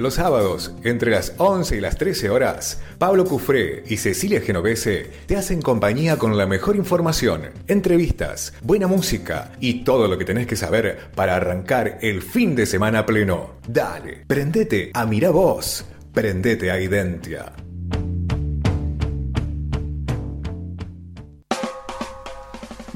Los sábados, entre las 11 y las 13 horas, Pablo Cufré y Cecilia Genovese te hacen compañía con la mejor información, entrevistas, buena música y todo lo que tenés que saber para arrancar el fin de semana pleno. Dale, prendete a Mira Vos, prendete a Identia.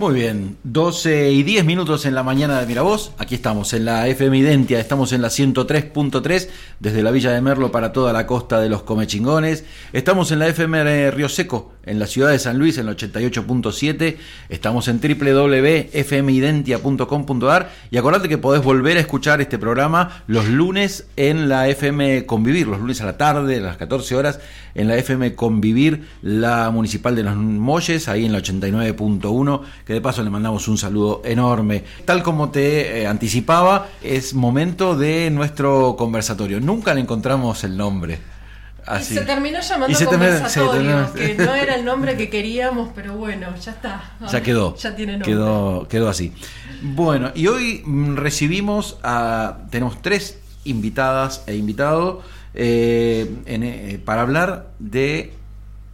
Muy bien, 12 y 10 minutos en la mañana de Miravoz. Aquí estamos en la FM Identia, estamos en la 103.3 desde la Villa de Merlo para toda la costa de los Comechingones. Estamos en la FM Río Seco en la ciudad de San Luis en el 88.7. Estamos en www.fmidentia.com.ar y acordate que podés volver a escuchar este programa los lunes en la FM Convivir, los lunes a la tarde, a las 14 horas, en la FM Convivir, la Municipal de los Molles, ahí en la 89.1, que de paso le mandamos un saludo enorme. Tal como te eh, anticipaba, es momento de nuestro conversatorio. Nunca le encontramos el nombre. Así. Y se terminó llamando conversatorio, que no era el nombre que queríamos, pero bueno, ya está. Ya quedó. Ya tiene nombre. Quedó, quedó así. Bueno, y hoy mm, recibimos a. Tenemos tres invitadas e invitados eh, eh, para hablar de.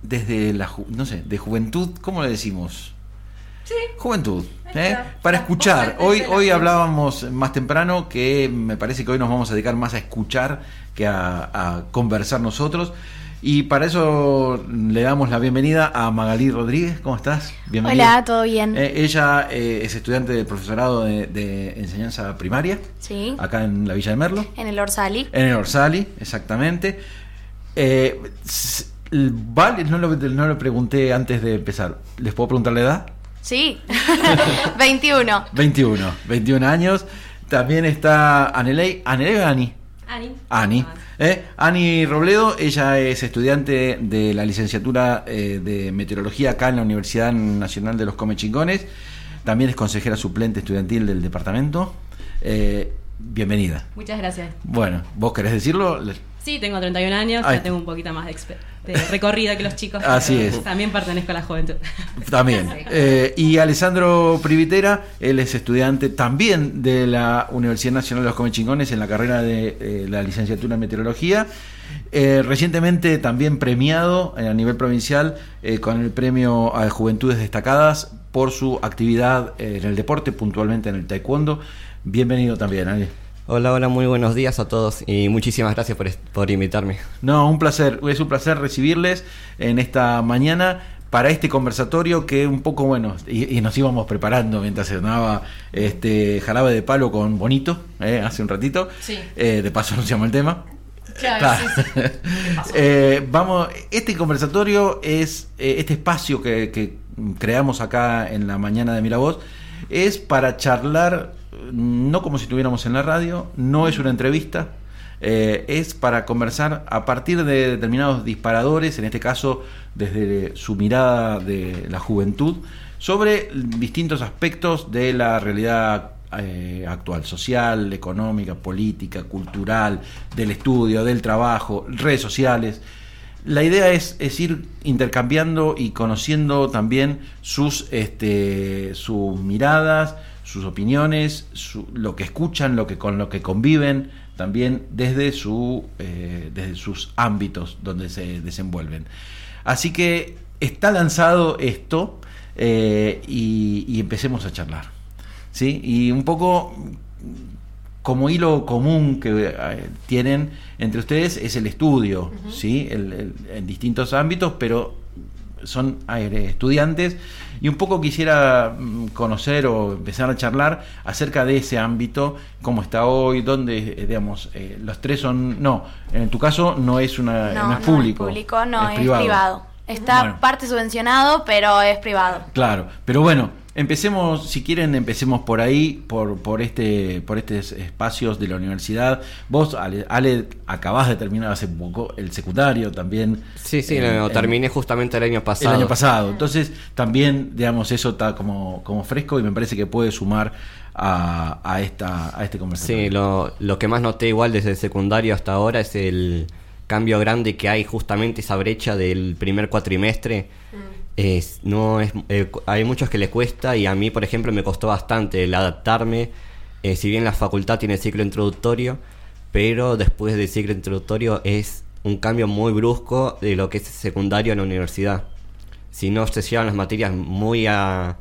Desde la. No sé, de juventud, ¿cómo le decimos? Sí. Juventud. ¿eh? Para escuchar. Hoy, hoy hablábamos más temprano que me parece que hoy nos vamos a dedicar más a escuchar que a, conversar nosotros. Y para eso le damos la bienvenida a Magalí Rodríguez. ¿Cómo estás? Bienvenida. Hola, todo bien. Eh, ella eh, es estudiante del profesorado de, enseñanza primaria. Sí. Acá en la Villa de Merlo. En el Orsali. En el Orsali, exactamente. Eh, vale, no lo, no lo pregunté antes de empezar. ¿Les puedo preguntar la edad? Sí. 21. 21. 21 años. También está Anelei. ¿Anelei o Ani? Ani. Ani. ¿eh? Ani Robledo, ella es estudiante de la licenciatura eh, de meteorología acá en la Universidad Nacional de los Comechingones. También es consejera suplente estudiantil del departamento. Eh, bienvenida. Muchas gracias. Bueno, ¿vos querés decirlo? Sí, tengo 31 años, ya tengo un poquito más de, recorrida que los chicos. Así es. También pertenezco a la juventud. También. Eh, y Alessandro Privitera, él es estudiante también de la Universidad Nacional de los Comechingones en la carrera de eh, la licenciatura en meteorología. Eh, recientemente también premiado a nivel provincial con el premio a Juventudes Destacadas por su actividad en el deporte, puntualmente en el taekwondo. Bienvenido también, Ale. Hola, hola, muy buenos días a todos y muchísimas gracias por, invitarme. No, un placer, es un placer recibirles en esta mañana para este conversatorio que un poco bueno y, nos íbamos preparando mientras se sonaba este jarabe de palo con bonito eh, hace un ratito sí. Eh, de paso anunciamos el tema claro, eh, vamos este conversatorio es este espacio que, que, creamos acá en la mañana de Miravoz es para charlar no como si estuviéramos en la radio, no es una entrevista, eh, es para conversar a partir de determinados disparadores, en este caso desde su mirada de la juventud, sobre distintos aspectos de la realidad eh, actual, social, económica, política, cultural, del estudio, del trabajo, redes sociales. La idea es, es ir intercambiando y conociendo también sus, este, sus miradas, sus opiniones, lo que escuchan, lo que con lo que conviven, también desde, su, eh, desde sus ámbitos donde se desenvuelven. Así que está lanzado esto eh, y, empecemos a charlar. ¿sí? Y un poco como hilo común que eh, tienen entre ustedes es el estudio, ¿sí? en distintos ámbitos, pero son estudiantes y un poco quisiera mm, conocer o empezar a charlar acerca de ese ámbito, cómo está hoy, dónde, eh, digamos, eh, los tres son, no, en tu caso no es una, no, es público. No es público, no, es, privado. Está parte subvencionado, pero es privado. Claro, pero bueno, Empecemos, si quieren, empecemos por ahí, por, por este, por estos espacios de la universidad. Vos, Ale, Ale acabás de terminar hace poco el secundario también. Sí, sí, terminé justamente el año pasado. El año pasado. Entonces, también, digamos, eso está como, como fresco y me parece que puede sumar a, a esta, a este conversación. Sí, lo, lo que más noté igual desde el secundario hasta ahora es el cambio grande que hay justamente esa brecha del primer cuatrimestre. Mm es, no es, eh, hay muchos que le cuesta y a mí, por ejemplo, me costó bastante el adaptarme. Eh, si bien la facultad tiene ciclo introductorio, pero después del ciclo introductorio es un cambio muy brusco de lo que es secundario en la universidad. Si no se llevan las materias muy al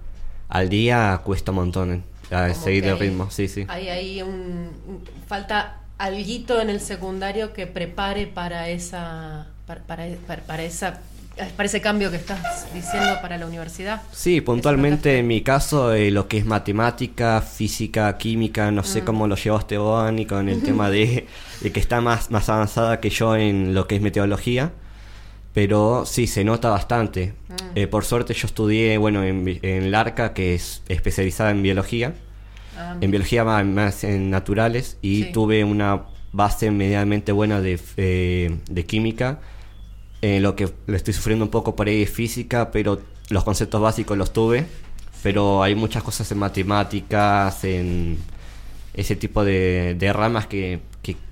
día, cuesta un montón eh, seguir el ritmo. Sí, sí. Hay ahí un, falta alguito en el secundario que prepare para esa para, para, esa para ese cambio que estás diciendo para la universidad. Sí, puntualmente en mi caso, eh, lo que es matemática, física, química, no sé mm. cómo lo llevaste vos, con el tema de, que está más, más avanzada que yo en lo que es meteorología. Pero sí, se nota bastante. Mm. Eh, por suerte yo estudié, bueno, en, en Larca, que es especializada en biología. Ah, en biología más, en naturales. Y tuve una base medianamente buena de, eh, de química eh, lo que le estoy sufriendo un poco por ahí es física, pero los conceptos básicos los tuve. Pero hay muchas cosas en matemáticas, en ese tipo de, ramas que,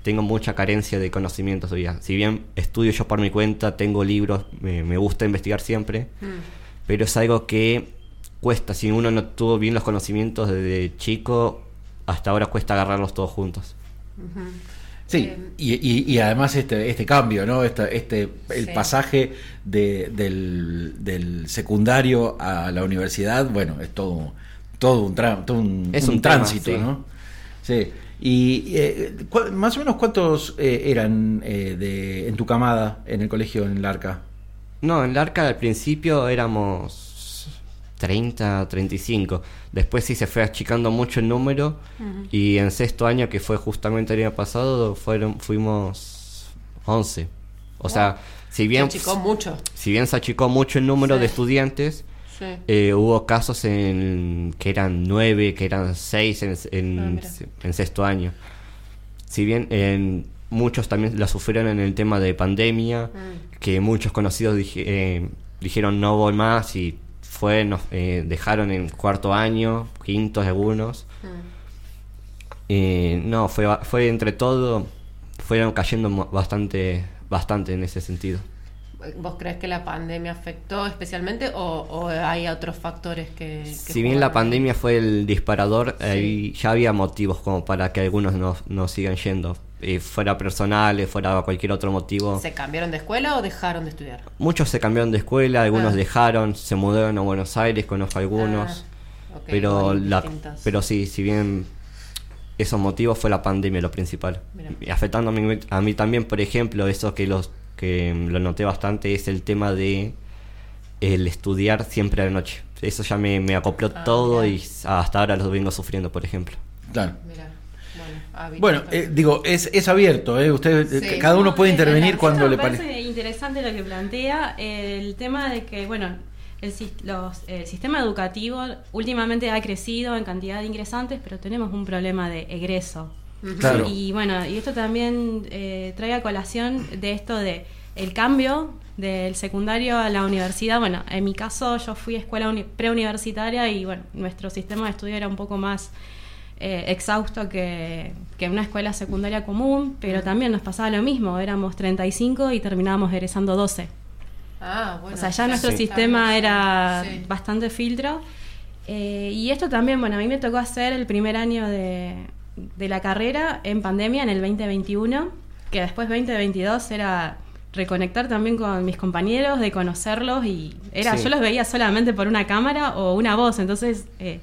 tengo mucha carencia de conocimientos todavía. Si bien estudio yo por mi cuenta, tengo libros, me, gusta investigar siempre, mm. pero es algo que cuesta. Si uno no tuvo bien los conocimientos desde chico, hasta ahora cuesta agarrarlos todos juntos. Sí, eh, y, y, además este, este cambio, ¿no? Este, este, el pasaje de, del, secundario a la universidad, bueno, es todo, todo un, todo un, es un, tránsito, ¿no? Sí. Y eh, más o menos cuántos eh, eran de, en tu camada en el colegio en Larca? No, en Larca al principio éramos 30, 35. Después sí se fue achicando mucho el número y en sexto año, que fue justamente el año pasado, fueron, fuimos 11. O sea, si bien... Se achicó mucho. Si bien se achicó mucho el número de estudiantes, eh, hubo casos en que eran 9, que eran 6 en, en, ah, en sexto año. Si bien en muchos también la sufrieron en el tema de pandemia, mm. que muchos conocidos eh, dijeron no voy más y fue, nos eh, dejaron en cuarto año, quintos algunos. Mm. no, fue, fue entre todo, fueron cayendo bastante, bastante en ese sentido. ¿Vos crees que la pandemia afectó especialmente o, hay otros factores que... si bien la pandemia fue el disparador, ya había motivos como para que algunos no, no sigan yendo fuera personal, fuera cualquier otro motivo. ¿Se cambiaron de escuela o dejaron de estudiar? Muchos se cambiaron de escuela, algunos ah. dejaron, se mudaron a Buenos Aires, conozco algunos. Ah, pero, la, pero sí, si bien esos motivos fue la pandemia lo principal. Afectando a mí, también, por ejemplo, eso que los que lo noté bastante es el tema de el estudiar siempre a la noche. Eso ya me, me acopló ah, todo y hasta ahora lo vengo sufriendo, por ejemplo. Claro. Bueno, eh, digo, es, es abierto, ¿eh? Usted, eh, cada uno puede intervenir cuando le parece. Me parece interesante lo que plantea, el tema de que, bueno, el, los, el sistema educativo últimamente ha crecido en cantidad de ingresantes, pero tenemos un problema de egreso. Y bueno, y esto también eh, trae a colación de esto de el cambio del secundario a la universidad. Bueno, en mi caso yo fui a escuela preuniversitaria y bueno, nuestro sistema de estudio era un poco más eh, exhausto que, que, una escuela secundaria común, pero también nos pasaba lo mismo, éramos 35 y terminábamos egresando 12. Ah, bueno, o sea, ya nuestro sistema era bastante filtro. Eh, y esto también, bueno, a mí me tocó hacer el primer año de, de la carrera en pandemia, en el 2021, que después 2022 era reconectar también con mis compañeros, de conocerlos y era yo los veía solamente por una cámara o una voz, entonces eh,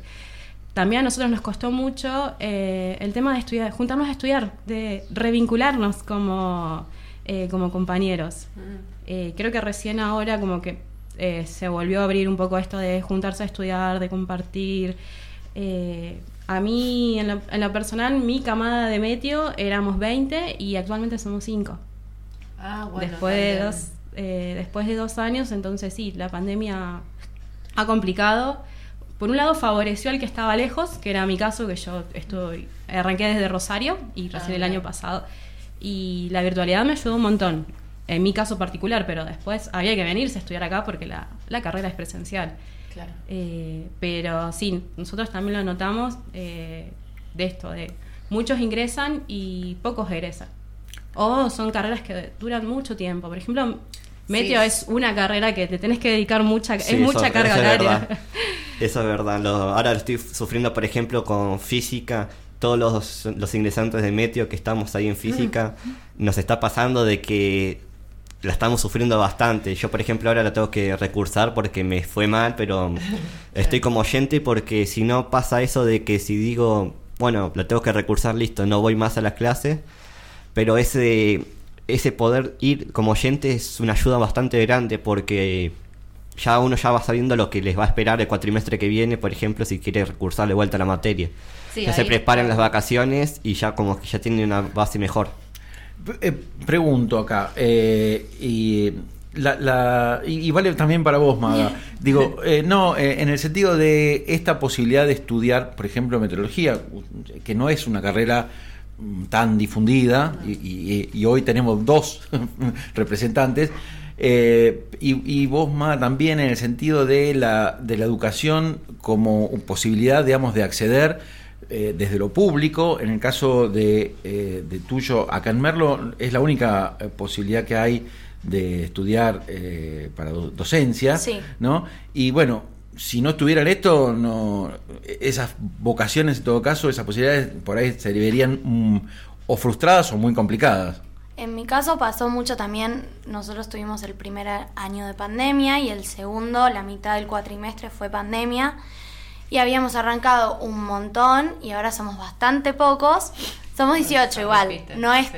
también a nosotros nos costó mucho eh, el tema de estudiar, juntarnos a estudiar, de revincularnos como, eh, como compañeros. Mm. Eh, creo que recién ahora como que se volvió a abrir un poco esto de juntarse a estudiar, de compartir. a mí, en lo, personal, mi camada de meteo éramos 20 y actualmente somos 5. Ah, bueno. Después de, dos, después de dos años, entonces sí, la pandemia ha complicado por un lado favoreció al que estaba lejos, que era mi caso, que yo estoy, arranqué desde Rosario y recién el ah, año pasado. Y la virtualidad me ayudó un montón, en mi caso particular, pero después había que venirse a estudiar acá porque la, carrera es presencial. Claro. Eh, pero sí, nosotros también lo notamos eh, de esto, de muchos ingresan y pocos egresan. O son carreras que duran mucho tiempo. Por ejemplo, Meteo es una carrera que te tenés que dedicar mucha, es mucha carga horaria. Eso es verdad. ahora estoy sufriendo, por ejemplo, con física, todos los, los ingresantes de Meteo que estamos ahí en física, nos está pasando de que la estamos sufriendo bastante. Yo, por ejemplo, ahora la tengo que recursar porque me fue mal, pero estoy como oyente porque si no pasa eso de que si digo, bueno, la tengo que recursar, listo, no voy más a las clases, pero ese, ese poder ir como oyente es una ayuda bastante grande porque ya uno ya va sabiendo lo que les va a esperar el cuatrimestre que viene, por ejemplo, si quiere recursar de vuelta a la materia. ya se preparan las vacaciones y ya como que ya tienen una base mejor. Eh, pregunto acá, eh, y, la, y, vale también para vos, Maga. Digo, eh, no, en el sentido de esta posibilidad de estudiar, por ejemplo, meteorología, que no es una carrera mm, tan difundida, y, hoy tenemos dos representantes. Y, vos, Maga, también en el sentido de la, de la educación como posibilidad, digamos, de acceder eh, desde lo público. En el caso de, eh, de, tuyo, acá en Merlo, es la única eh, posibilidad que hay de estudiar para docencia, ¿no? Y bueno, si no estuvieran esto, no, esas vocaciones en todo caso, esas posibilidades por ahí se verían mm, o frustradas o muy complicadas. En mi caso pasó mucho también, nosotros tuvimos el primer año de pandemia y el segundo, la mitad del cuatrimestre fue pandemia y habíamos arrancado un montón y ahora somos bastante pocos. Somos 18 igual, no es...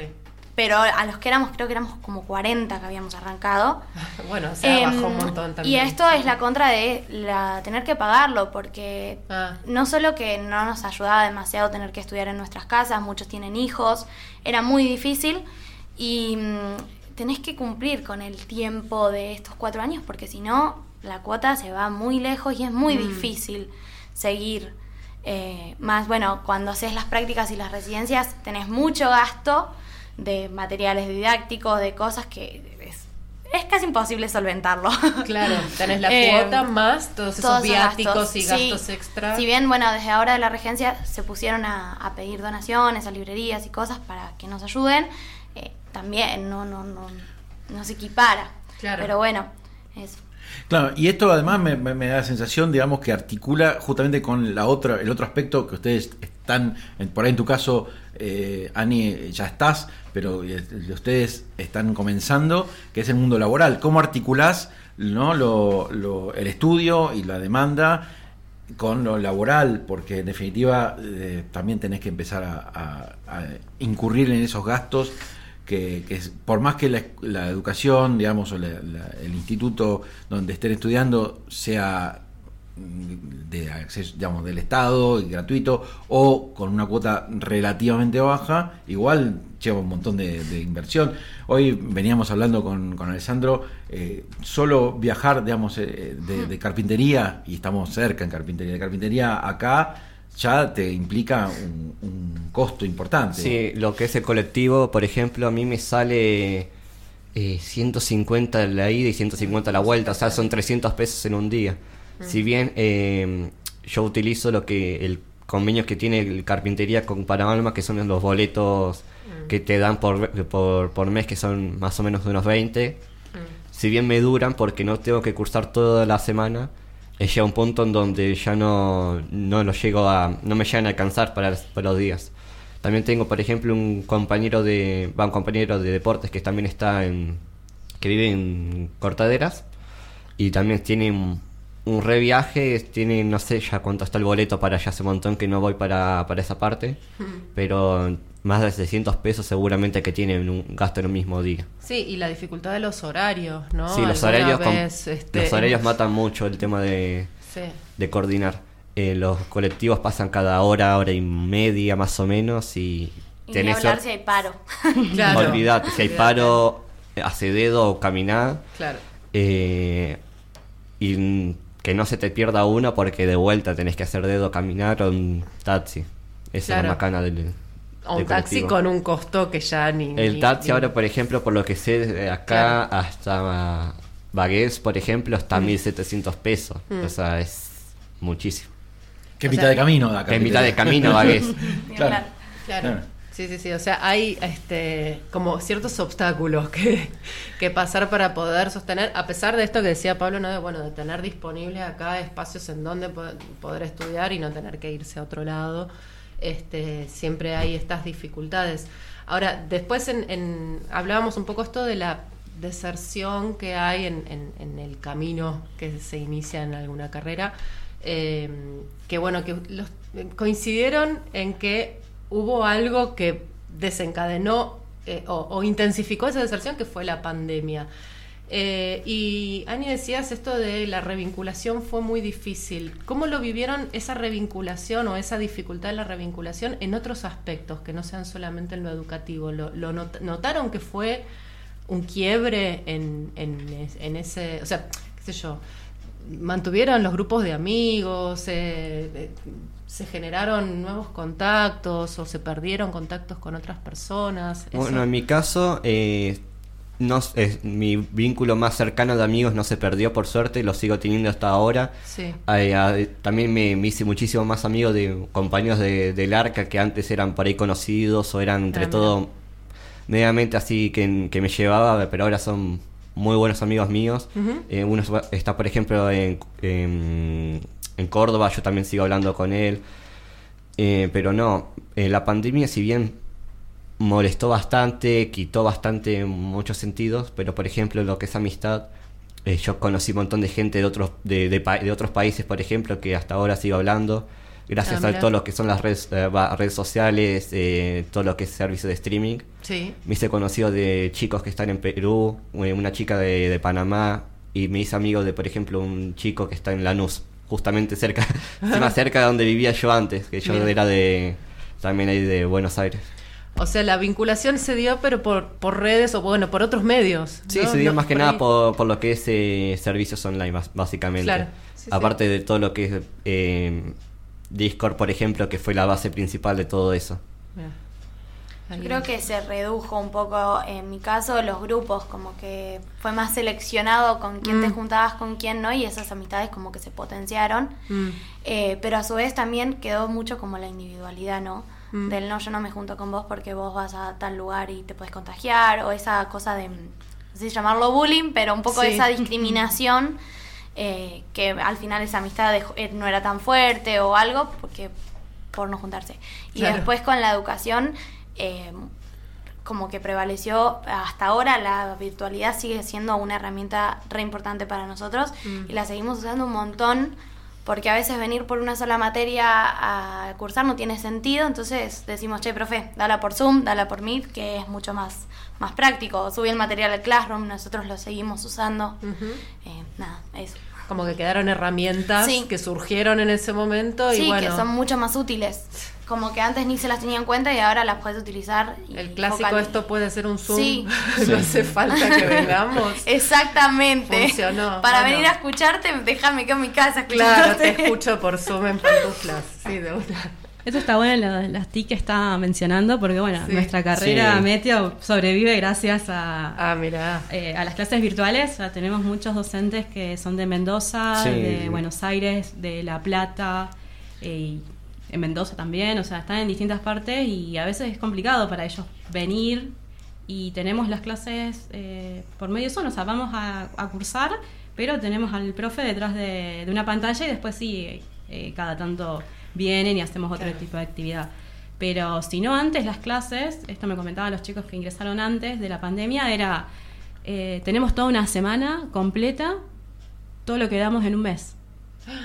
Pero a los que éramos, creo que éramos como 40 que habíamos arrancado. bueno, se bajó un em, montón también. Y esto es la contra de la, tener que pagarlo, porque ah. no solo que no nos ayudaba demasiado tener que estudiar en nuestras casas, muchos tienen hijos, era muy difícil y mm, tenés que cumplir con el tiempo de estos cuatro años, porque si no, la cuota se va muy lejos y es muy mm. difícil seguir. Eh, más, bueno, cuando haces las prácticas y las residencias tenés mucho gasto de materiales didácticos, de cosas que es, casi imposible solventarlo. Claro, tenés la eh, cuota más todos esos viáticos y gastos extra. Si bien, bueno, desde ahora de la regencia se pusieron a, pedir donaciones a librerías y cosas para que nos ayuden, también no, no, no, no se equipara. Claro. Pero bueno, es Claro, y esto además me, da la sensación, digamos, que articula justamente con la otra, el otro aspecto que ustedes están, por ahí en tu caso, eh, Ani, ya estás, pero ustedes están comenzando, que es el mundo laboral. ¿Cómo articulás ¿no? Lo, el estudio y la demanda con lo laboral? Porque en definitiva eh, también tenés que empezar a incurrir en esos gastos que, por más que la, educación, digamos, o el instituto donde estén estudiando sea de acceso, digamos, del Estado y gratuito o con una cuota relativamente baja, igual lleva un montón de, inversión. Hoy veníamos hablando con, con Alessandro, eh, solo viajar, digamos, eh, de, de, carpintería, y estamos cerca en carpintería, de carpintería acá, ya te implica un, costo importante. Sí, lo que es el colectivo, por ejemplo, a mí me sale eh, 150 la ida y 150 la vuelta, o sea, son 300 pesos en un día. Mm. Si bien eh, yo utilizo lo que el convenio que tiene el carpintería con Paramalma, que son los boletos mm. que te dan por, por, por, mes, que son más o menos de unos 20, mm. si bien me duran porque no tengo que cursar toda la semana, llega un punto en donde ya no, no lo llego a, no me llegan a alcanzar para, para los días. También tengo, por ejemplo, un compañero de, un compañero de deportes que también está en, que vive en Cortaderas y también tiene un, un reviaje, tiene, no sé ya cuánto está el boleto para allá, hace un montón que no voy para, para esa parte, pero más de 600 pesos seguramente que tienen un gasto en un mismo día. Sí, y la dificultad de los horarios, ¿no? Sí, los horarios, este, los horarios matan mucho el tema de, de coordinar. Eh, los colectivos pasan cada hora, hora y media más o menos y... y tenés hablar si hay paro. claro. Olvídate, si hay paro, hace dedo o caminar. Claro. Eh, y que no se te pierda uno porque de vuelta tenés que hacer dedo, caminar o un taxi. Esa es la macana del, un taxi con un costo que ya ni... El taxi ahora, por ejemplo, por lo que sé, de acá hasta Bagués, por ejemplo, está a 1.700 mm. pesos. Mm. O sea, es muchísimo. Que mitad de camino de acá. Que mitad de camino Bagués. claro. claro. Sí, sí, sí. O sea, hay este, como ciertos obstáculos que, que, pasar para poder sostener, a pesar de esto que decía Pablo, ¿no? de, bueno, de tener disponibles acá espacios en donde poder estudiar y no tener que irse a otro lado. Este, siempre hay estas dificultades. Ahora, después en, hablábamos un poco esto de la deserción que hay en, el camino que se inicia en alguna carrera, eh, que bueno, que coincidieron en que hubo algo que desencadenó eh, o, intensificó esa deserción, que fue la pandemia. Eh, y Ani decías esto de la revinculación fue muy difícil. ¿Cómo lo vivieron esa revinculación o esa dificultad de la revinculación en otros aspectos que no sean solamente en lo educativo? ¿Lo, notaron que fue un quiebre en, en, ese, o sea, qué sé yo, mantuvieron los grupos de amigos, eh, se generaron nuevos contactos o se perdieron contactos con otras personas? Bueno, en mi caso, eh, no, es, mi vínculo más cercano de amigos no se perdió por suerte, lo sigo teniendo hasta ahora. Sí. también me, hice muchísimo más amigos de compañeros de, del arca que antes eran por ahí conocidos o eran entre ah, todo mediamente así que, que, me llevaba, pero ahora son muy buenos amigos míos. Eh, uno está, por ejemplo, en, en, Córdoba, yo también sigo hablando con él. Eh, pero no, eh, la pandemia, si bien molestó bastante, quitó bastante en muchos sentidos, pero por ejemplo lo que es amistad, eh, yo conocí un montón de gente de otros, de, de, otros países, por ejemplo, que hasta ahora sigo hablando, gracias ah, a todo lo que son las redes, eh, redes sociales, eh, todo lo que es servicio de streaming. Sí. Me hice conocido de chicos que están en Perú, una chica de, de Panamá, y me hice amigo de, por ejemplo, un chico que está en Lanús, justamente cerca, más cerca de donde vivía yo antes, que yo era de también ahí de Buenos Aires. O sea, la vinculación se dio, pero por, por redes o bueno, por otros medios. Sí, se dio más que nada por, por, lo que es eh, servicios online, básicamente. Claro, Aparte de todo lo que es eh, Discord, por ejemplo, que fue la base principal de todo eso. Yo creo que se redujo un poco, en mi caso, los grupos, como que fue más seleccionado con quién te mm. juntabas, con quién no, y esas amistades como que se potenciaron. Mm. Eh, pero a su vez también quedó mucho como la individualidad, ¿no? Mm. del no, yo no me junto con vos porque vos vas a tal lugar y te puedes contagiar, o esa cosa de, no sé si llamarlo bullying, pero un poco de esa discriminación, eh, que al final esa amistad eh, no era tan fuerte o algo, porque por no juntarse. Y después con la educación, eh, como que prevaleció hasta ahora, la virtualidad sigue siendo una herramienta re importante para nosotros mm. y la seguimos usando un montón porque a veces venir por una sola materia a cursar no tiene sentido, entonces decimos, che, profe, dala por Zoom, dala por Meet, que es mucho más, más práctico. Subí el material al Classroom, nosotros lo seguimos usando. Eh, nada, eso. Como que quedaron herramientas que surgieron en ese momento y sí, que son mucho más útiles como que antes ni se las tenía en cuenta y ahora las puedes utilizar. el clásico esto puede ser un Zoom, sí. no hace falta que vengamos. Exactamente. Funcionó. Para venir a escucharte, déjame que en mi casa Claro, te escucho por Zoom en pantuflas. Sí, de una. Esto está bueno, las TIC que está mencionando, porque bueno, nuestra carrera Meteo sobrevive gracias a, ah, eh, a las clases virtuales. tenemos muchos docentes que son de Mendoza, de Buenos Aires, de La Plata, eh, en Mendoza también, o sea, están en distintas partes y a veces es complicado para ellos venir. Y tenemos las clases eh, por medio son, o sea, vamos a, cursar, pero tenemos al profe detrás de, una pantalla y después sí, eh, cada tanto vienen y hacemos otro tipo de actividad. Pero si no antes las clases, esto me comentaban los chicos que ingresaron antes de la pandemia, era, eh, tenemos toda una semana completa, todo lo que damos en un mes.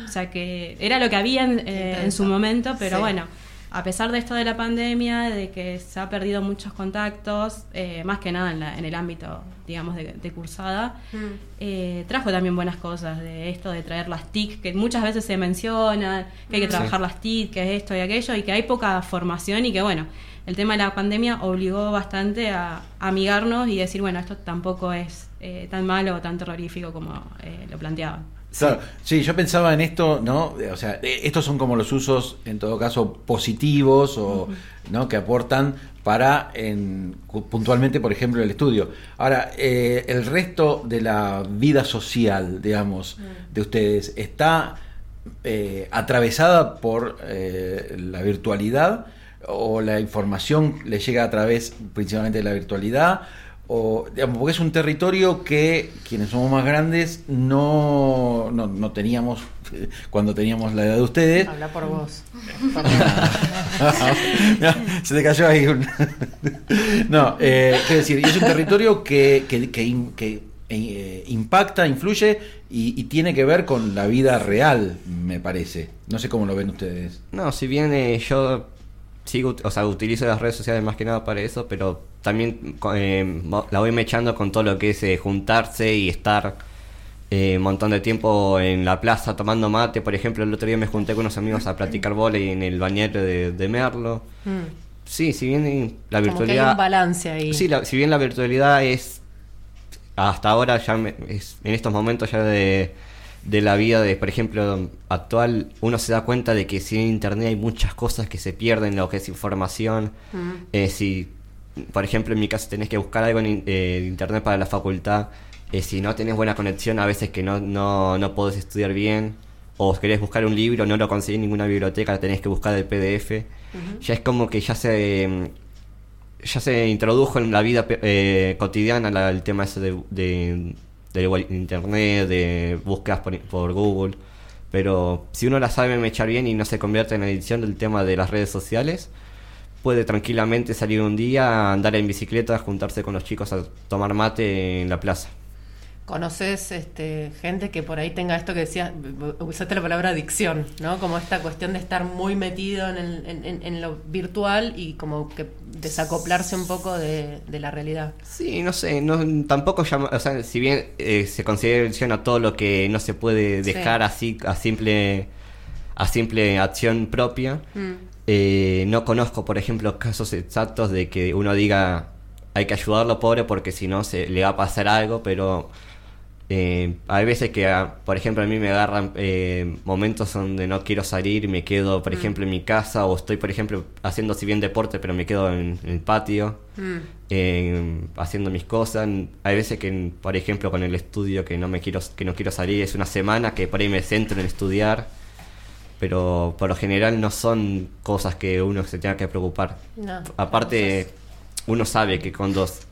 O sea que era lo que había en, eh, su momento, pero bueno, a pesar de esto de la pandemia, de que se ha perdido muchos contactos, eh, más que nada en, el ámbito, digamos, de, cursada, mm. eh, trajo también buenas cosas de esto de traer las TIC, que muchas veces se menciona, que hay que trabajar las TIC, que es esto y aquello, y que hay poca formación y que bueno, el tema de la pandemia obligó bastante a, amigarnos y decir, bueno, esto tampoco es tan malo o tan terrorífico como lo planteaban. Claro, sí, yo pensaba en esto, ¿no? O sea, eh, estos son como los usos, en todo caso, positivos o, ¿no? Que aportan para, en, puntualmente, por ejemplo, el estudio. Ahora, eh, el resto de la vida social, digamos, de ustedes, ¿está eh, atravesada por la virtualidad o la información le llega a través principalmente de la virtualidad? O digamos, porque es un territorio que quienes somos más grandes no, no, teníamos cuando teníamos la edad de ustedes. Habla por vos. se te cayó ahí un... no, eh, decir, es un territorio que, que, que, eh, impacta, influye y, tiene que ver con la vida real, me parece. No sé cómo lo ven ustedes. No, si bien eh, yo sigo, o sea, utilizo las redes sociales más que nada para eso, pero también eh, la voy mechando con todo lo que es eh, juntarse y estar eh, un montón de tiempo en la plaza tomando mate. Por ejemplo, el otro día me junté con unos amigos a practicar volei en el bañero de, Merlo. Mm. Sí, si bien la virtualidad... hay un balance ahí. Sí, si bien la virtualidad es... Hasta ahora, ya es, en estos momentos ya de de la vida de, por ejemplo, actual, uno se da cuenta de que sin internet hay muchas cosas que se pierden, lo que es información. Eh, si, por ejemplo, en mi caso tenés que buscar algo en eh, internet para la facultad, eh, si no tenés buena conexión, a veces que no, no, no podés estudiar bien, o querés buscar un libro, no lo conseguís en ninguna biblioteca, tenés que buscar el PDF. Ya es como que ya se ya se introdujo en la vida cotidiana el tema ese de de internet, de búsquedas por, Google. Pero si uno la sabe mechar bien y no se convierte en edición del tema de las redes sociales, puede tranquilamente salir un día, andar en bicicleta, juntarse con los chicos a tomar mate en la plaza. ¿Conoces este, gente que por ahí tenga esto que decías, usaste la palabra adicción, ¿no? Como esta cuestión de estar muy metido en, lo virtual y como que desacoplarse un poco de, la realidad. Sí, no sé, no, tampoco llama, o sea, si bien eh, se considera adicción a todo lo que no se puede dejar así a simple a simple acción propia, mm. eh, no conozco, por ejemplo, casos exactos de que uno diga hay que ayudarlo pobre porque si no se le va a pasar algo, pero eh, hay veces que, ah, por ejemplo, a mí me agarran eh, momentos donde no quiero salir, me quedo, por mm. ejemplo, en mi casa o estoy, por ejemplo, haciendo si bien deporte, pero me quedo en, el patio mm. haciendo mis cosas. Hay veces que, por ejemplo, con el estudio que no me quiero que no quiero salir es una semana que por ahí me centro en estudiar, pero por lo general no son cosas que uno se tenga que preocupar. Aparte, uno sabe que con dos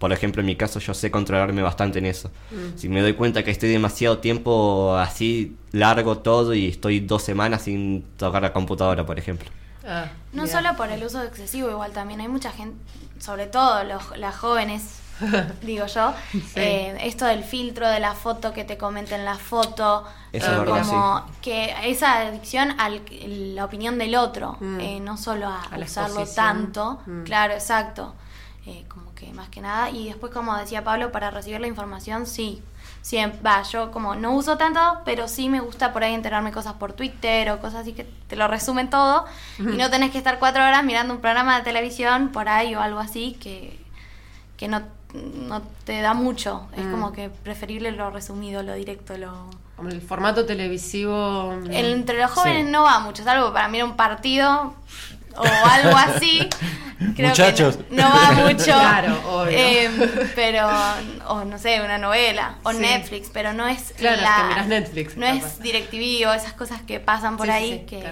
por ejemplo, en mi caso yo sé controlarme bastante en eso. Mm. Si me doy cuenta que estoy demasiado tiempo así largo todo y estoy dos semanas sin tocar la computadora, por ejemplo. Ah, no solo por el uso excesivo, igual también hay mucha gente, sobre todo los, las jóvenes, digo yo, eh, esto del filtro de la foto que te comenten la foto, eh, como que esa adicción a la opinión del otro, mm. eh, no solo a, usarlo tanto, mm. claro, exacto. Eh, como que más que nada. Y después, como decía Pablo, para recibir la información, sí. Siempre, va, yo como no uso tanto, pero sí me gusta por ahí enterarme cosas por Twitter o cosas así que te lo resumen todo. Y no tenés que estar cuatro horas mirando un programa de televisión por ahí o algo así que, que no, no te da mucho. Es mm. como que preferible lo resumido, lo directo, lo... El formato televisivo... entre los jóvenes no va mucho, salvo para mirar un partido o algo así. Muchachos. no, va mucho. Claro, em, pero, o no sé, una novela, o Netflix, pero no es. Claro, la, Netflix. No es DirecTV o esas cosas que pasan por ahí. que...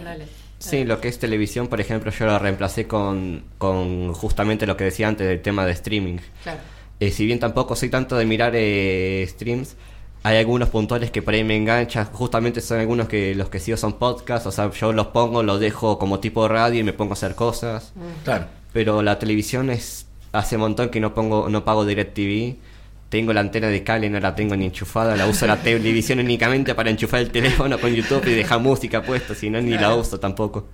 Sí, lo que es televisión, por ejemplo, yo lo reemplacé con, con justamente lo que decía antes del tema de streaming. Claro. Eh, si bien tampoco soy tanto de mirar eh, streams, hay algunos puntuales que por ahí me enganchan, justamente son algunos que los que sigo son podcasts, o sea, yo los pongo, los dejo como tipo radio y me pongo a hacer cosas. Mm. Claro. Pero la televisión es hace un montón que no pongo no pago DirecTV. Tengo la antena de cable, no la tengo ni enchufada, la uso la televisión únicamente para enchufar el teléfono con YouTube y dejar música puesta, si no ni la uso tampoco.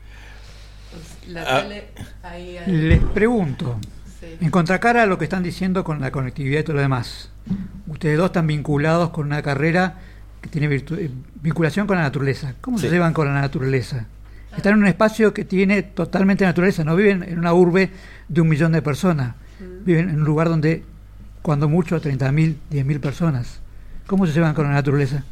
La tele, ahí, Les pregunto, en contracara a lo que están diciendo con la conectividad y todo lo demás, ustedes dos están vinculados con una carrera que tiene eh, vinculación con la naturaleza. ¿Cómo se llevan con la naturaleza? Están en un espacio que tiene totalmente naturaleza, no viven en una urbe de un millón de personas, mm. viven en un lugar donde, cuando mucho, 30.000, 10.000 personas. ¿Cómo se llevan con la naturaleza?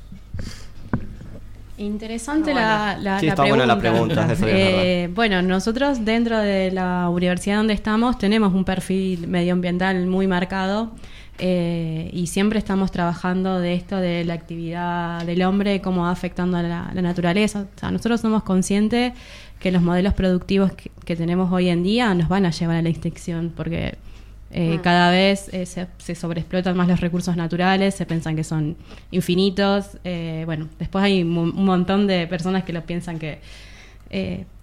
Interesante la, la, pregunta. Eh, bueno, nosotros dentro de la universidad donde estamos tenemos un perfil medioambiental muy marcado eh, y siempre estamos trabajando de esto de la actividad del hombre, cómo va afectando a la, naturaleza. O sea, nosotros somos conscientes que los modelos productivos que, tenemos hoy en día nos van a llevar a la extinción porque Eh. Cada vez eh, se, se, sobreexplotan más los recursos naturales, se piensan que son infinitos. Eh, bueno, después hay un montón de personas que lo piensan que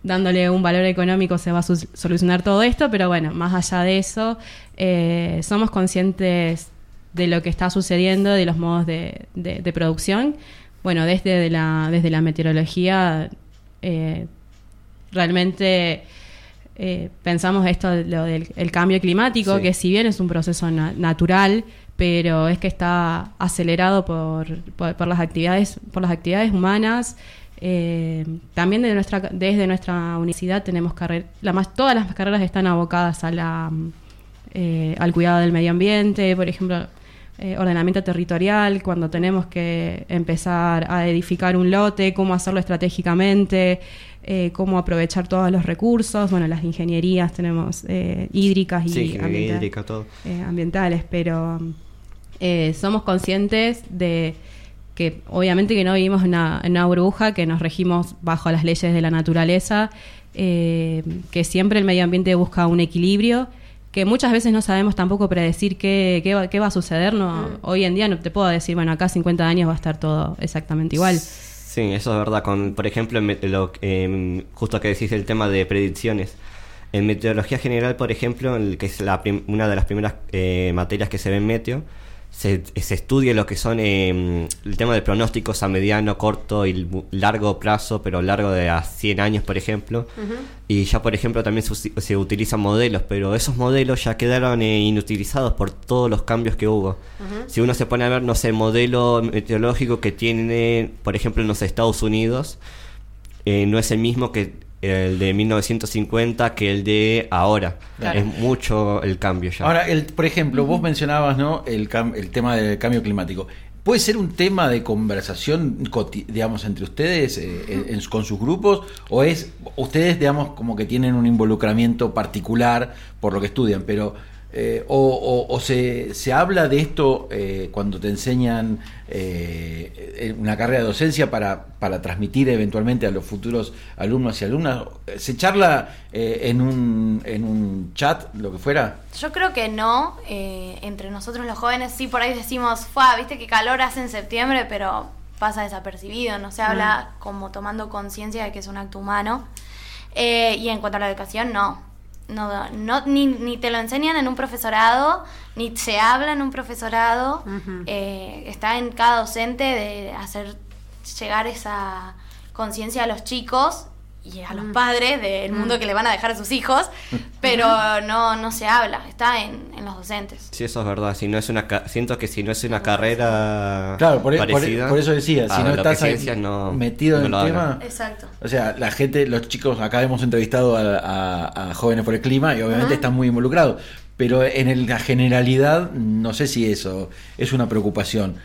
dándole un valor económico se va a solucionar todo esto, pero bueno, más allá de eso, somos conscientes de lo que está sucediendo, de los modos de, de, producción. Bueno, desde la, desde la meteorología, realmente eh, pensamos esto lo del el cambio climático, que si bien es un proceso natural, pero es que está acelerado por, por, las actividades, por las actividades humanas. Eh, también de nuestra, desde nuestra universidad tenemos carreras, más, todas las carreras están abocadas a la, eh, al cuidado del medio ambiente, por ejemplo, ordenamiento territorial, cuando tenemos que empezar a edificar un lote, cómo hacerlo estratégicamente, eh, cómo aprovechar todos los recursos. Bueno, las ingenierías tenemos eh, hídricas y eh, ambientales, pero somos conscientes de que obviamente que no vivimos en una, burbuja, que nos regimos bajo las leyes de la naturaleza, que siempre el medio ambiente busca un equilibrio que muchas veces no sabemos tampoco predecir qué, qué, va, a suceder. No, mm. Hoy en día no te puedo decir, bueno, acá 50 años va a estar todo exactamente igual. Sí, eso es verdad. Con, por ejemplo, lo, eh, justo que decís el tema de predicciones. En meteorología general, por ejemplo, que es la una de las primeras eh, materias que se ve en meteo, se, se estudia lo que son eh, el tema de pronósticos a mediano, corto y largo plazo, pero largo de a 100 años, por ejemplo. Y ya, por ejemplo, también se, utilizan modelos, pero esos modelos ya quedaron eh, inutilizados por todos los cambios que hubo. Si uno se pone a ver, no sé, el modelo meteorológico que tiene, por ejemplo, en los Estados Unidos, eh, no es el mismo que el de 1950 que el de ahora. Es mucho el cambio ya. Ahora, el, por ejemplo, vos mencionabas ¿no? el, el tema del cambio climático. ¿Puede ser un tema de conversación, digamos, entre ustedes, eh, con sus grupos? ¿O es, ustedes, digamos, como que tienen un involucramiento particular por lo que estudian, pero eh, o, se, se, habla de esto eh, cuando te enseñan eh, una carrera de docencia para, para, transmitir eventualmente a los futuros alumnos y alumnas? ¿Se charla en, un, en un chat, lo que fuera? Yo creo que no. entre nosotros los jóvenes sí por ahí decimos, Fua, viste qué calor hace en septiembre, pero pasa desapercibido, no se habla como tomando conciencia de que es un acto humano. y en cuanto a la educación, no no, no ni, ni, te lo enseñan en un profesorado, ni se habla en un profesorado. Eh, está en cada docente de hacer llegar esa conciencia a los chicos y a los padres del mundo que le van a dejar a sus hijos, pero no, no se habla, está en, en, los docentes. Sí, eso es verdad. Si no es una siento que si no es una carrera claro, por, e-, e-, eso decía, si no estás metido en el tema, exacto. O sea, la gente, los chicos, acá hemos entrevistado a, jóvenes por el clima y obviamente están muy involucrados, pero en la generalidad no sé si eso es una preocupación.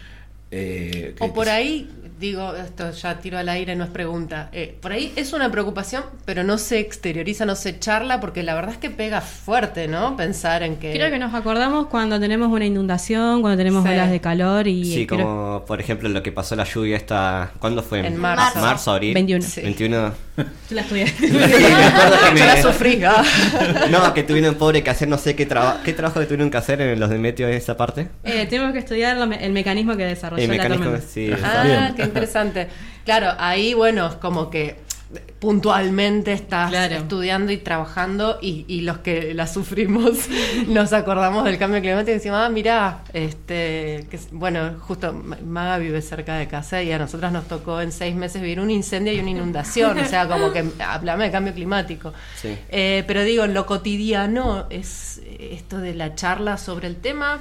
Eh, o por ahí digo, esto ya tiro al aire, no es pregunta. Eh, por ahí es una preocupación, pero no se exterioriza, no se charla, porque la verdad es que pega fuerte, ¿no? Pensar en que. Creo que nos acordamos cuando tenemos una inundación, cuando tenemos olas de calor y. Sí, como por ejemplo lo que pasó la lluvia esta. ¿Cuándo fue? En marzo. Marzo, abril. 21. 21. La estudiaste. Yo la sufrí. no, que tuvieron pobre que hacer no sé qué, trabajo qué trabajo que tuvieron que hacer en los de Meteo en esa parte. Eh, tenemos que estudiar el mecanismo que desarrolló el mecanismo, la Sí, ah, qué interesante. Claro, ahí bueno, es como que puntualmente estás estudiando y trabajando y, los que la sufrimos nos acordamos del cambio climático y decimos, ah, mira, este, que, bueno, justo Maga vive cerca de casa y a nosotras nos tocó en seis meses vivir un incendio y una inundación, o sea, como que hablame de cambio climático. Eh, pero digo, en lo cotidiano es esto de la charla sobre el tema.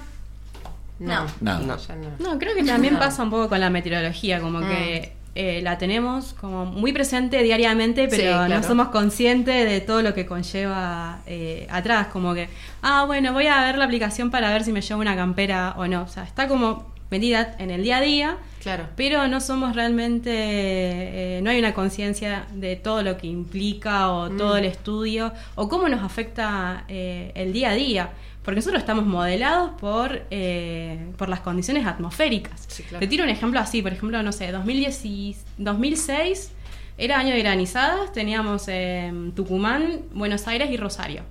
No, no, no. creo que también pasa un poco con la meteorología, como mm. que eh, la tenemos como muy presente diariamente, pero no somos conscientes de todo lo que conlleva eh, atrás. Como que, ah, bueno, voy a ver la aplicación para ver si me llevo una campera o no. O sea, está como medida en el día a día, claro. pero no somos realmente, eh, no hay una conciencia de todo lo que implica o todo mm. el estudio o cómo nos afecta el día a día porque nosotros estamos modelados por, eh, por las condiciones atmosféricas. Te tiro un ejemplo así, por ejemplo, no sé, 2006 era año de granizadas, teníamos Tucumán, Buenos Aires y Rosario.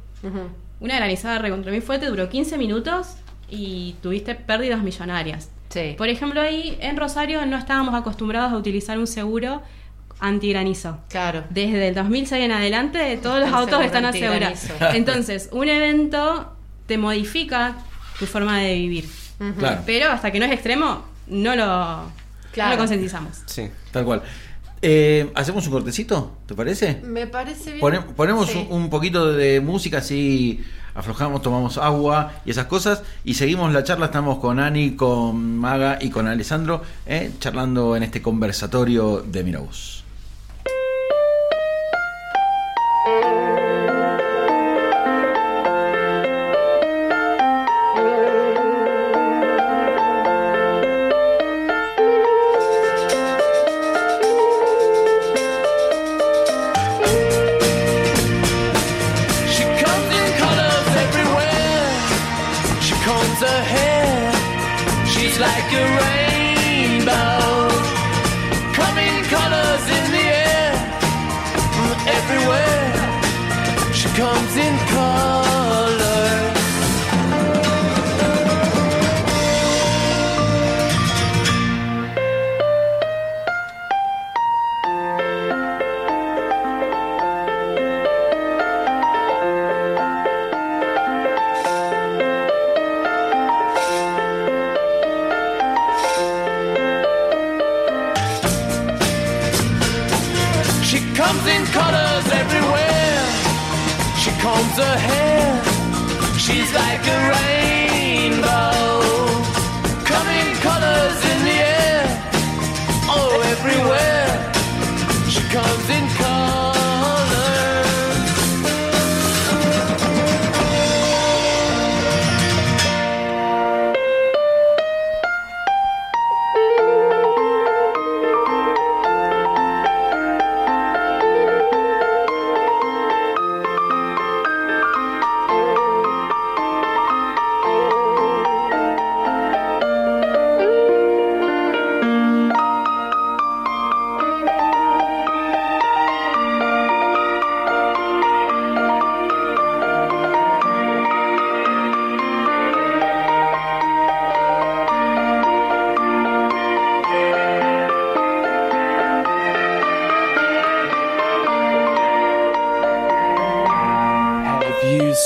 una granizada recontra mí fuerte, duró 15 minutos y tuviste pérdidas millonarias. Sí. Por ejemplo, ahí en Rosario no estábamos acostumbrados a utilizar un seguro antigranizo. Claro. Desde el 2006 en adelante, todos los El autos están asegurados. antigranizo. Entonces, un evento te modifica tu forma de vivir. Claro. Pero hasta que no es extremo, no lo, no Claro. lo concientizamos. Sí. Tal cual. Eh, ¿Hacemos un cortecito? ¿Te parece? Me parece bien. Pone- ponemos Sí. un, un poquito de música así aflojamos, tomamos agua y esas cosas y seguimos la charla. Estamos con Ani, con Maga y con Alessandro eh, charlando en este conversatorio de Mirabos.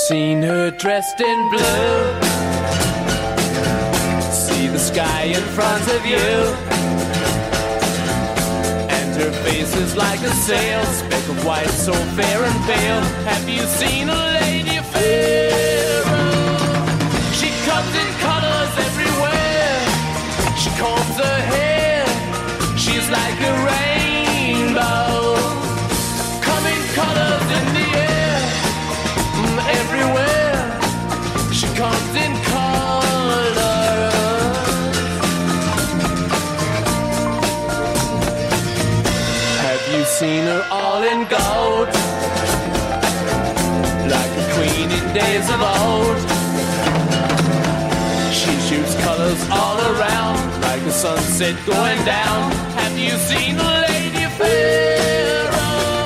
Seen her dressed in blue? See the sky in front of you. And her face is like a sail, speck of white, so fair and pale. Have you seen a lady pharaoh? In days of old. She shoots colors all around, like the sunset going down. Have you seen lady Pharaoh?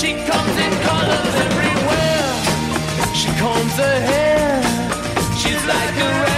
She comes in colors everywhere. She combs her hair. She's like a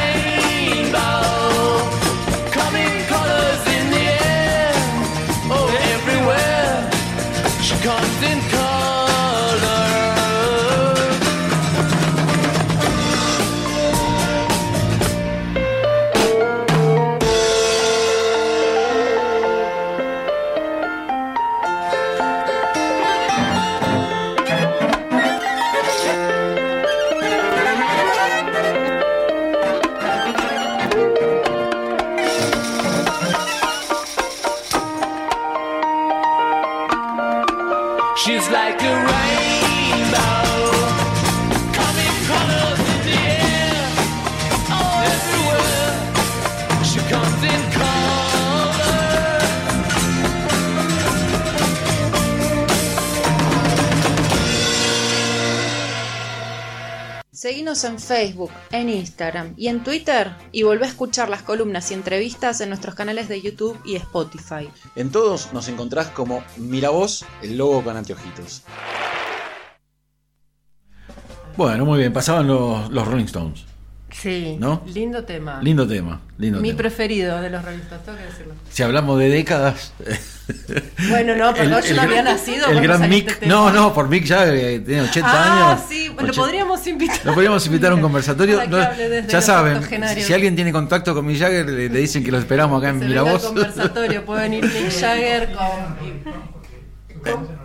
En Facebook, en Instagram y en Twitter y volvé a escuchar las columnas y entrevistas en nuestros canales de YouTube y Spotify. En todos nos encontrás como Miravoz, el logo con anteojitos. Bueno, muy bien, pasaban los, los Rolling Stones. Sí, ¿no? lindo tema. Lindo tema, lindo Mi tema. preferido de los Stones, tengo que decirlo. Si hablamos de décadas. Bueno, no, perdón, yo no había nacido El gran Mick. este. No, no, por Mick ya eh, tiene 80 ah, años. sí, lo 80. podríamos invitar. Lo podríamos invitar a un conversatorio. Para que No, hable desde ya saben, si alguien tiene contacto con Mick Jagger, le, le dicen que lo esperamos acá en Se venga al Miravoz. conversatorio, puede venir Mick Jagger con... con-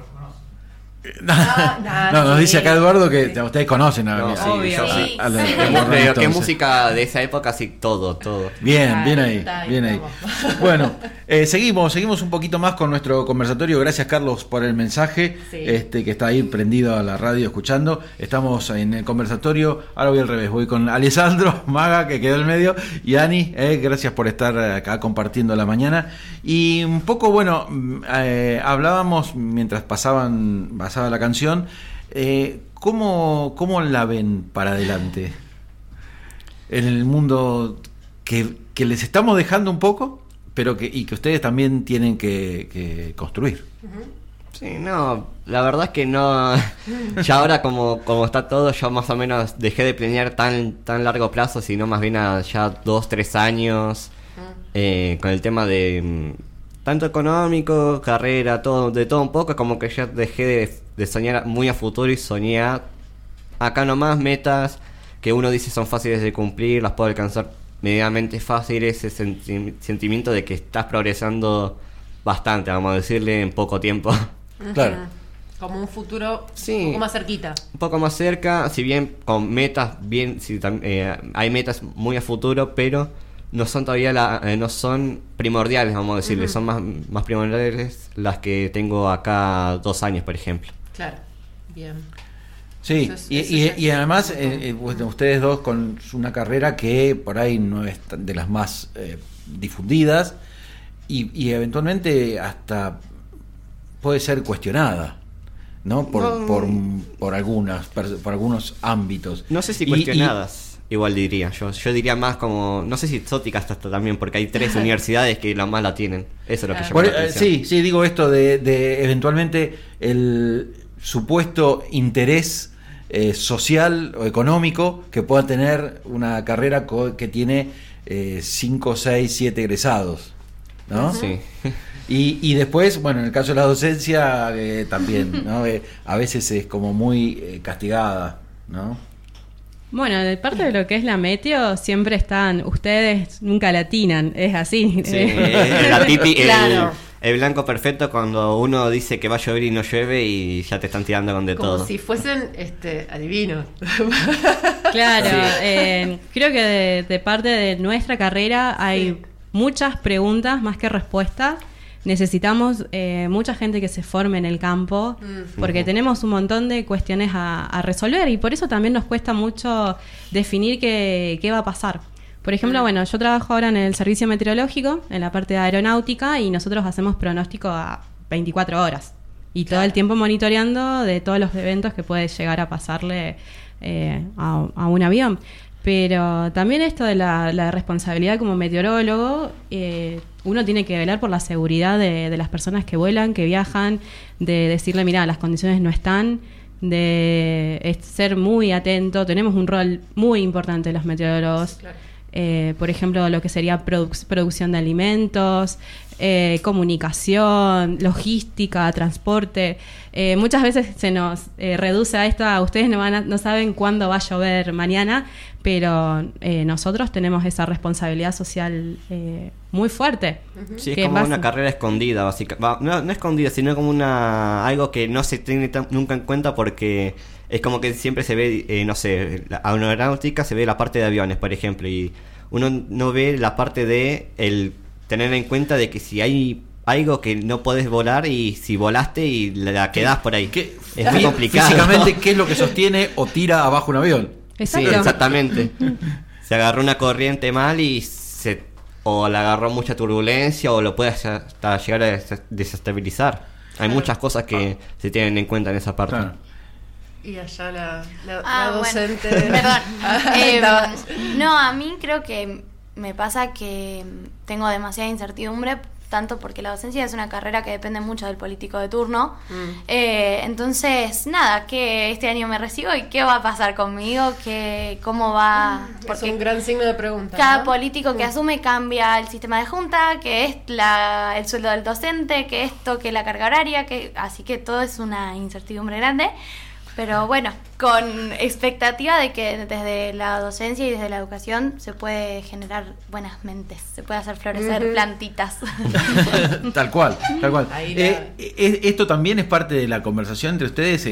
No, Ah, no, nos sí. dice acá Eduardo que ustedes conocen a, No, sí, Obvio. yo a- la- Pero qué música de esa época, sí, todo, todo. Bien, bien ahí, bien ahí. Bueno, eh, seguimos, seguimos un poquito más con nuestro conversatorio. Gracias Carlos por el mensaje, Sí. este que está ahí prendido a la radio escuchando. Estamos en el conversatorio. Ahora voy al revés, voy con Alessandro Maga que quedó en medio y Ani. eh, gracias por estar acá compartiendo la mañana. Y un poco, bueno, mm, eh, hablábamos mientras pasaban pasaba la canción. Eh, ¿cómo, ¿Cómo la ven para adelante? en el mundo que, que les estamos dejando un poco, pero que, y que ustedes también tienen que, que construir. Sí, no, la verdad es que no. Ya ahora, como, como está todo, yo más o menos dejé de planear tan, tan largo plazo, sino más bien a ya dos, tres años. eh, con el tema de. Tanto económico, carrera, todo, de todo un poco, como que ya dejé de, de soñar muy a futuro y soñé a acá nomás metas que uno dice son fáciles de cumplir, las puedo alcanzar medianamente fácil, ese senti- sentimiento de que estás progresando bastante, vamos a decirle, en poco tiempo. Claro. Como un futuro Sí. un poco más cerquita. un poco más cerca, si bien con metas, bien, si eh, hay metas muy a futuro, pero no son todavía la, eh, no son primordiales, vamos a decirle, son más, más primordiales las que tengo acá dos años, por ejemplo. Claro. Bien. Sí, Eso es- y, eso y- ya es y además eh, eh, bueno, ustedes dos con una carrera que por ahí no es tan- de las más eh, difundidas y, y eventualmente hasta puede ser cuestionada. ¿no? Por, No. por, por algunas por algunos ámbitos. No sé si Y- y- cuestionadas, igual diría yo. Yo diría más como, no sé si exóticas hasta también, porque hay tres universidades que la más la tienen. Eso es lo que eh, atención. sí, sí, digo esto de, de eventualmente el supuesto interés eh, social o económico que pueda tener una carrera que tiene 5, 6, 7 egresados. ¿no? Sí. Y, y después, bueno, en el caso de la docencia eh, también, ¿no? Eh, a veces es como muy eh, castigada, ¿no? Bueno, de parte de lo que es la meteo, siempre están, ustedes nunca latinan, es así. Sí, la tipi- el- Claro. el, blanco perfecto cuando uno dice que va a llover y no llueve y ya te están tirando con de Como todo. si fuesen este, adivinos. Claro, Sí. eh, creo que de, de parte de nuestra carrera hay muchas preguntas más que respuestas. Necesitamos eh, mucha gente que se forme en el campo porque tenemos un montón de cuestiones a, a resolver y por eso también nos cuesta mucho definir qué, qué va a pasar. Por ejemplo, bueno, yo trabajo ahora en el servicio meteorológico, en la parte de aeronáutica, y nosotros hacemos pronóstico a 24 horas. Y todo el tiempo monitoreando de todos los eventos que puede llegar a pasarle eh, a, a un avión. Pero también esto de la, responsabilidad como meteorólogo, eh, uno tiene que velar por la seguridad de, las personas que vuelan, que viajan, de decirle, mira, las condiciones no están, de ser muy atento. Tenemos un rol muy importante los meteorólogos. Eh, por ejemplo, lo que sería produc- producción de alimentos, eh, comunicación, logística, transporte. Eh, muchas veces se nos eh, reduce a esto, a ustedes no, van a- no saben cuándo va a llover mañana, pero eh, nosotros tenemos esa responsabilidad social eh, muy fuerte. Sí, es como una carrera escondida, básicamente. No, no escondida, sino como una algo que no se tiene nunca en cuenta porque es como que siempre se ve, eh, no sé, la aeronáutica se ve la parte de aviones, por ejemplo, y uno no ve la parte de el tener en cuenta de que si hay algo que no podés volar y si volaste y la quedás por ahí. ¿Qué- es muy complicado. Físicamente, ¿qué es lo que sostiene o tira abajo un avión? Sí, exactamente. se agarró una corriente mal y se o le agarró mucha turbulencia o lo puede hasta llegar a des- desestabilizar. Hay muchas cosas que se tienen en cuenta en esa parte. Claro. Y allá la, la, Ah, la bueno. docente. Perdón. Eh, no, a mí creo que me pasa que tengo demasiada incertidumbre tanto porque la docencia es una carrera que depende mucho del político de turno. Mm. Eh, entonces, nada, que este año me recibo y qué va a pasar conmigo, que cómo va... Porque es un gran signo de pregunta. Cada político que mm. asume cambia el sistema de junta, que es la, el sueldo del docente, que esto, que la carga horaria, que así que todo es una incertidumbre grande. Pero bueno, con expectativa de que desde la docencia y desde la educación se puede generar buenas mentes, se puede hacer florecer plantitas. tal cual, tal cual. Eh, eh, esto también es parte de la conversación entre ustedes,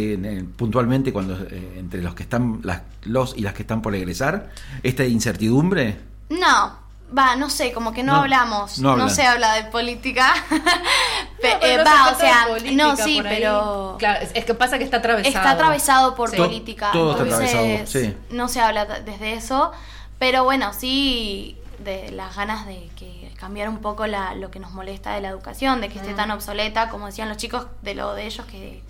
puntualmente cuando eh, entre los que están, las, los y las que están por egresar, esta incertidumbre. No, Va, no sé, como que no, hablamos, no, se habla de política. Eh, va, o sea, no, sí, pero... Claro, es que pasa que está atravesado. Está atravesado por política. Todo, está atravesado, sí. No se habla desde eso, pero bueno, sí de las ganas de que cambiar un poco la, lo que nos molesta de la educación, de que esté mm. tan obsoleta, como decían los chicos, de lo de ellos que,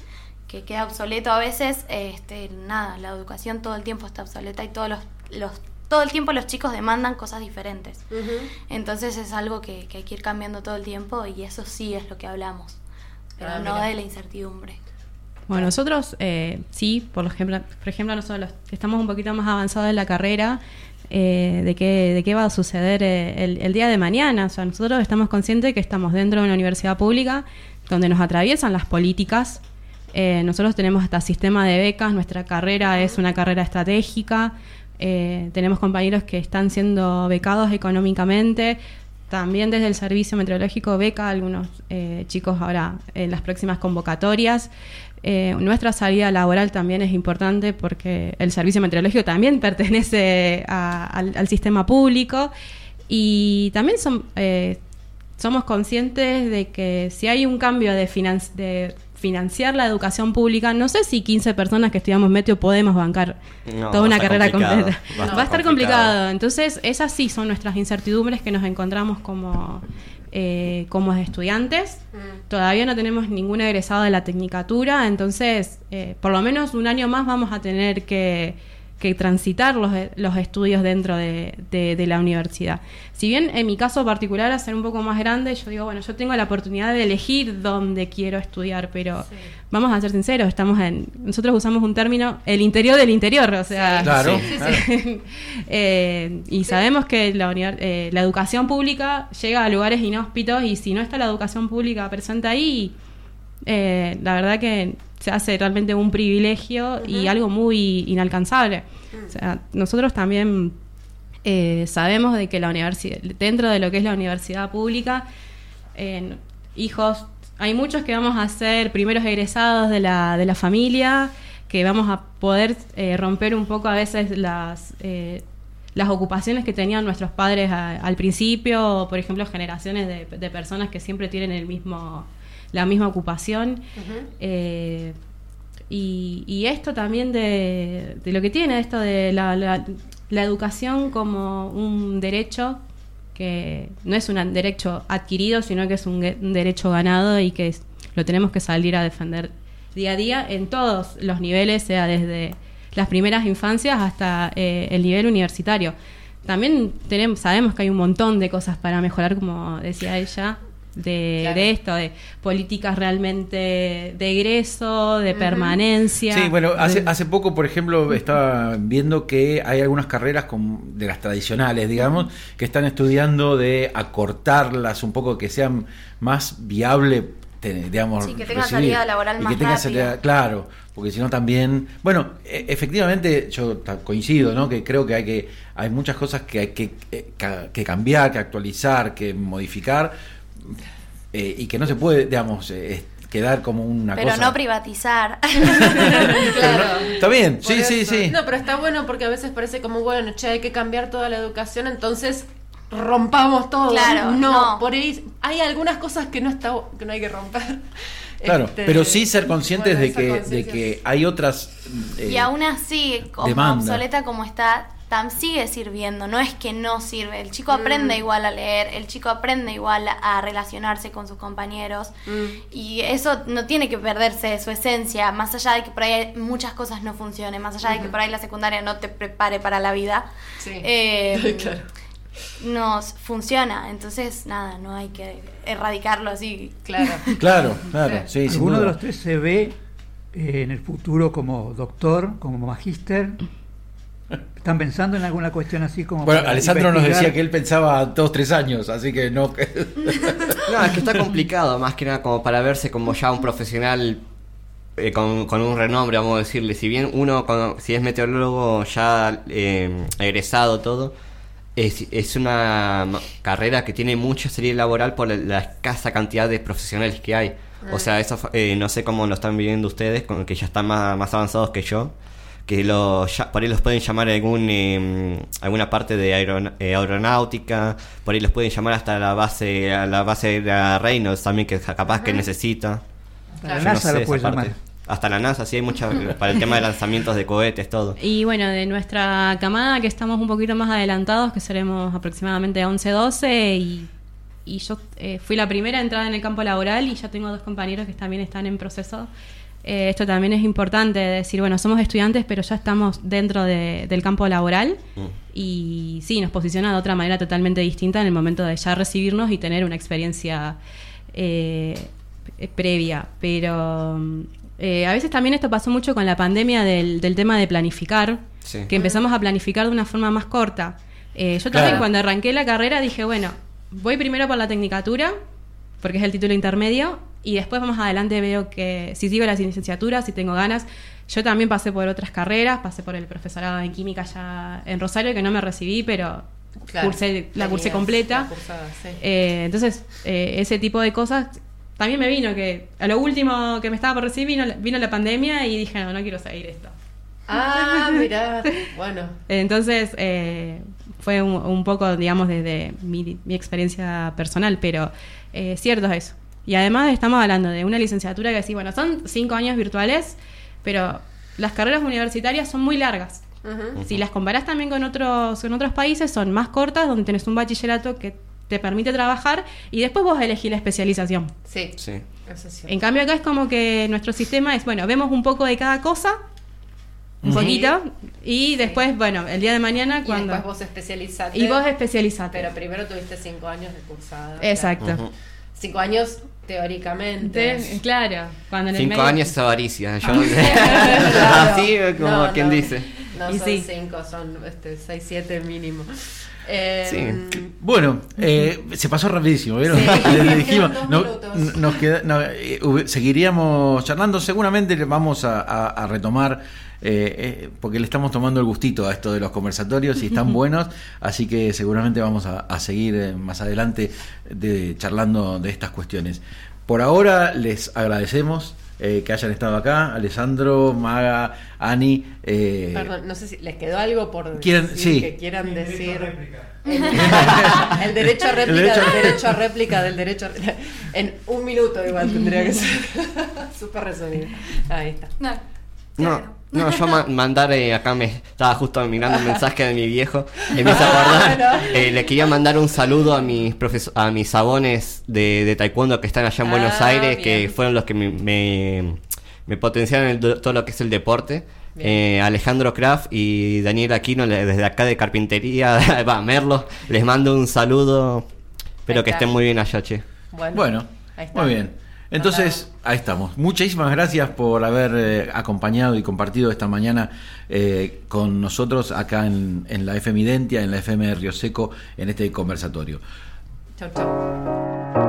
que queda obsoleto a veces, este, nada, la educación todo el tiempo está obsoleta y todos los, los todo el tiempo los chicos demandan cosas diferentes. Entonces es algo que, hay que ir cambiando todo el tiempo y eso sí es lo que hablamos, pero ah, no de la incertidumbre. Bueno, nosotros eh, sí, por ejemplo, por ejemplo nosotros estamos un poquito más avanzados en la carrera, eh, de, qué, de qué va a suceder eh, el, día de mañana. O sea, nosotros estamos conscientes de que estamos dentro de una universidad pública donde nos atraviesan las políticas. nosotros tenemos hasta sistema de becas, nuestra carrera es una carrera estratégica, eh, tenemos compañeros que están siendo becados económicamente. También desde el Servicio Meteorológico beca a algunos eh, chicos ahora en las próximas convocatorias. Eh, nuestra salida laboral también es importante porque el Servicio Meteorológico también pertenece al, sistema público y también somos conscientes de que si hay un cambio de, de financiar la educación pública, no sé si 15 personas que estudiamos meteo podemos bancar toda una carrera completa. Va a, estar complicado. Entonces, esas sí son nuestras incertidumbres que nos encontramos como, eh, como estudiantes. Mm. Todavía no tenemos ningún egresado de la tecnicatura, entonces, eh, por lo menos un año más vamos a tener que que transitar los, los estudios dentro de, de, la universidad. Si bien en mi caso particular, a ser un poco más grande, yo digo, bueno, yo tengo la oportunidad de elegir dónde quiero estudiar, pero vamos a ser sinceros, estamos en, nosotros usamos un término, el interior del interior, o sea, claro, eh, y sabemos que la, eh, la educación pública llega a lugares inhóspitos y si no está la educación pública presente ahí, eh, la verdad que se hace realmente un privilegio y algo muy inalcanzable. O sea, nosotros también eh, sabemos de que la universidad, dentro de lo que es la universidad pública, hijos, hay muchos que vamos a ser primeros egresados de la, de la familia, que vamos a poder eh, romper un poco a veces las eh, las ocupaciones que tenían nuestros padres al principio, por ejemplo, generaciones de, de, personas que siempre tienen el mismo la misma ocupación. Eh, y, esto también de, lo que tiene, esto de la, la, educación como un derecho que no es un derecho adquirido, sino que es un, derecho ganado y que lo tenemos que salir a defender día a día en todos los niveles, sea desde las primeras infancias hasta eh, el nivel universitario. También tenemos, sabemos que hay un montón de cosas para mejorar, como decía ella, de, esto, de políticas realmente de egreso, de permanencia. Sí, bueno, hace, hace poco, por ejemplo, estaba viendo que hay algunas carreras de las tradicionales, digamos, que están estudiando de acortarlas un poco, que sean más viable digamos, sí, que tenga salida laboral más que claro, porque si no también, bueno, e, efectivamente yo coincido, ¿no? Que creo que hay que hay muchas cosas que hay que, eh, que cambiar, que actualizar, que modificar, eh, y que no se puede, digamos, eh, quedar como una pero cosa. Pero no privatizar. claro. está bien, sí, sí, sí. No, pero está bueno porque a veces parece como, bueno, che, hay que cambiar toda la educación, entonces rompamos todo. Claro, no, por ahí hay algunas cosas que no está que no hay que romper. Claro, este, pero sí ser conscientes de que de que hay otras y eh, aún así como obsoleta como está Tam sigue sirviendo, no es que no sirve. El chico aprende mm. igual a leer, el chico aprende igual a relacionarse con sus compañeros mm. y eso no tiene que perderse su esencia, más allá de que por ahí muchas cosas no funcionen, más allá de que por ahí la secundaria no te prepare para la vida. Sí. Eh, nos funciona. Entonces, nada, no hay que erradicarlo así. Claro. claro, claro. Sí, ¿Alguno de los tres se ve eh, en el futuro como doctor, como magíster? ¿Están pensando en alguna cuestión así como... Bueno, Alessandro nos decía que él pensaba dos, tres años, así que no... no, es que está complicado, más que nada como para verse como ya un profesional eh, con, un renombre, vamos a decirle. Si bien uno, si es meteorólogo ya eh, egresado todo, es, es, una carrera que tiene mucha serie laboral por la, escasa cantidad de profesionales que hay. O sea, eso eh, no sé cómo lo están viviendo ustedes, que ya están más, más avanzados que yo que lo, por ahí los pueden llamar algún, eh, alguna parte de eh, aeronáutica, por ahí los pueden llamar hasta la base a la base de Reynolds también, que capaz que necesita. La NASA lo puede llamar. Hasta la NASA, sí hay mucha para el tema de lanzamientos de cohetes, todo. Y bueno, de nuestra camada, que estamos un poquito más adelantados, que seremos aproximadamente 11, 12, y, y yo eh, fui la primera entrada en el campo laboral y ya tengo dos compañeros que también están en proceso eh, esto también es importante decir, bueno, somos estudiantes, pero ya estamos dentro del campo laboral mm. y sí, nos posiciona de otra manera totalmente distinta en el momento de ya recibirnos y tener una experiencia eh, previa. Pero eh, a veces también esto pasó mucho con la pandemia del, tema de planificar, que empezamos a planificar de una forma más corta. yo también cuando arranqué la carrera dije, bueno, voy primero por la tecnicatura, porque es el título intermedio, y después más adelante veo que si sigo las licenciaturas, si tengo ganas, yo también pasé por otras carreras, pasé por el profesorado en química ya en Rosario, que no me recibí, pero cursé, la cursé completa. Eh, entonces, eh, ese tipo de cosas también me vino que a lo último que me estaba por recibir vino, vino la pandemia y dije, no, no quiero seguir esto. Ah, mira, bueno. Entonces, eh, fue un, poco, digamos, desde mi, mi experiencia personal, pero cierto es eso. Y además estamos hablando de una licenciatura que sí, bueno, son cinco años virtuales, pero las carreras universitarias son muy largas. Si las comparás también con otros, con otros países, son más cortas, donde tenés un bachillerato que te permite trabajar y después vos elegís la especialización. Sí. sí. En cambio acá es como que nuestro sistema es, bueno, vemos un poco de cada cosa, un poquito, y después, bueno, el día de mañana cuando... Y después vos especializate. Y vos especializate. Pero primero tuviste cinco años de cursada. Exacto. Cinco años teóricamente. claro, cuando en Cinco años es avaricia. Yo... Así como quien dice. No son cinco, son este, seis, siete mínimo. Eh, bueno, eh, se pasó rapidísimo, ¿vieron? Le, dijimos, no, nos queda, eh, seguiríamos charlando, seguramente vamos a retomar eh, eh, porque le estamos tomando el gustito a esto de los conversatorios y están buenos, así que seguramente vamos a, seguir eh, más adelante de, charlando de estas cuestiones. Por ahora les agradecemos. Que hayan estado acá, Alessandro, Maga, Ani. Perdón, no sé si les quedó algo por decir sí. que quieran decir. El, derecho a réplica del derecho a réplica del derecho En un minuto igual tendría que ser. Súper resumido. Ahí está. No. No, yo mandar eh, acá me estaba justo mirando un mensaje de mi viejo. Y me acordar, eh, le quería mandar un saludo a mis a mis sabones de, taekwondo que están allá en Buenos ah, Aires, que fueron los que me, me, potenciaron en todo lo que es el deporte. Eh, Alejandro Kraft y Daniel Aquino desde acá de carpintería, va, Merlo, les mando un saludo. Espero que estén muy bien allá, che. Bueno, muy bien. Entonces, ahí estamos. Muchísimas gracias por haber eh, acompañado y compartido esta mañana eh, con nosotros acá en, en, la FM Identia, en la FM Río Seco, en este conversatorio. Chau, chau.